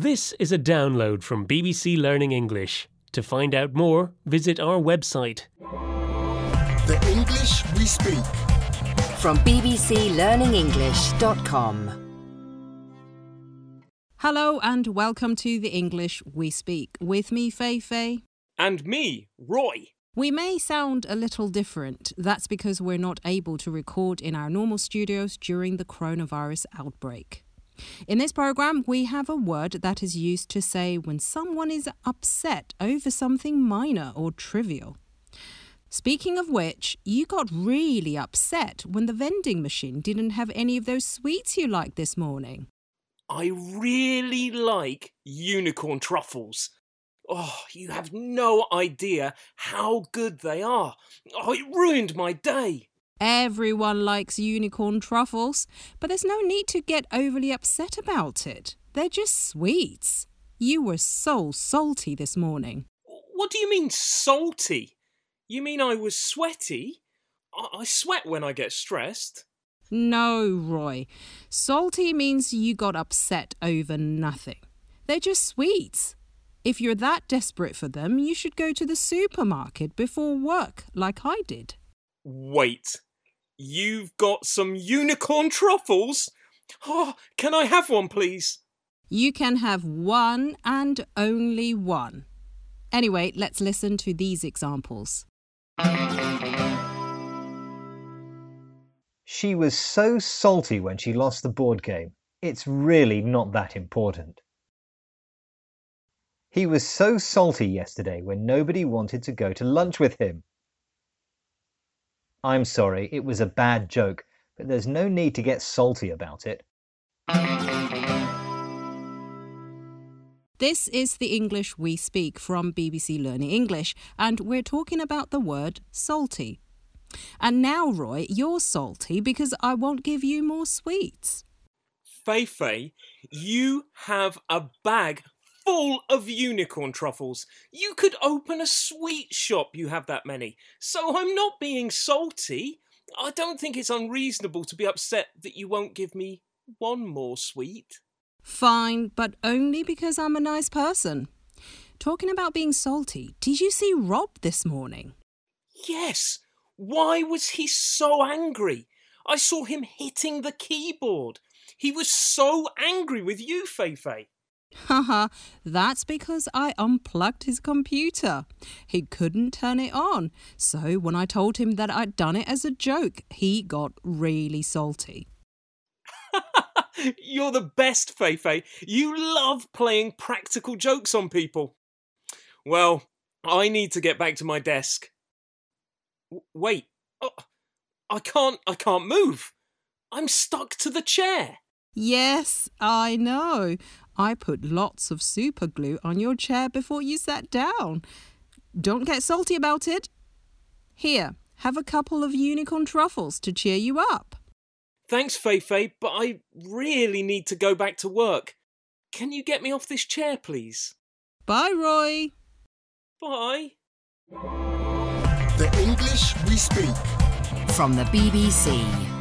This is a download from BBC Learning English. To find out more, visit our website. The English we speak. From bbclearningenglish.com. Hello and welcome to the English We Speak. With me, Fei Fei. And me, Roy. We may sound a little different. That's because we're not able to record in our normal studios during the coronavirus outbreak. In this program, we have a word that is used to say when someone is upset over something minor or trivial. Speaking of which, you got really upset when the vending machine didn't have any of those sweets you liked this morning. I really like unicorn truffles. Oh, you have no idea how good they are. Oh, it ruined my day. Everyone likes unicorn truffles, but there's no need to get overly upset about it. They're just sweets. You were so salty this morning. What do you mean, salty? You mean I was sweaty? I, I sweat when I get stressed. No, Roy. Salty means you got upset over nothing. They're just sweets. If you're that desperate for them, you should go to the supermarket before work, like I did. Wait, you've got some unicorn truffles? Oh, can I have one, please? You can have one and only one. Anyway, let's listen to these examples. She was so salty when she lost the board game. It's really not that important. He was so salty yesterday when nobody wanted to go to lunch with him. I'm sorry, it was a bad joke, but there's no need to get salty about it. This is the English we speak from BBC Learning English, and we're talking about the word salty. And now, Roy, you're salty because I won't give you more sweets. Fei Fei, you have a bag full of unicorn truffles. You could open a sweet shop, you have that many. So I'm not being salty. I don't think it's unreasonable to be upset that you won't give me one more sweet. Fine, but only because I'm a nice person. Talking about being salty, did you see Rob this morning? Yes. Why was he so angry? I saw him hitting the keyboard. He was so angry with you, Fei Fei. Haha, that's because I unplugged his computer. He couldn't turn it on. So when I told him that I'd done it as a joke, he got really salty. You're the best, Fei Fei. You love playing practical jokes on people. Well, I need to get back to my desk. W- wait, oh, I can't. I can't move. I'm stuck to the chair. Yes, I know. I put lots of super glue on your chair before you sat down. Don't get salty about it. Here, have a couple of unicorn truffles to cheer you up. Thanks, Fei Fei, but I really need to go back to work. Can you get me off this chair, please? Bye, Roy. Bye. The English we speak. From the BBC.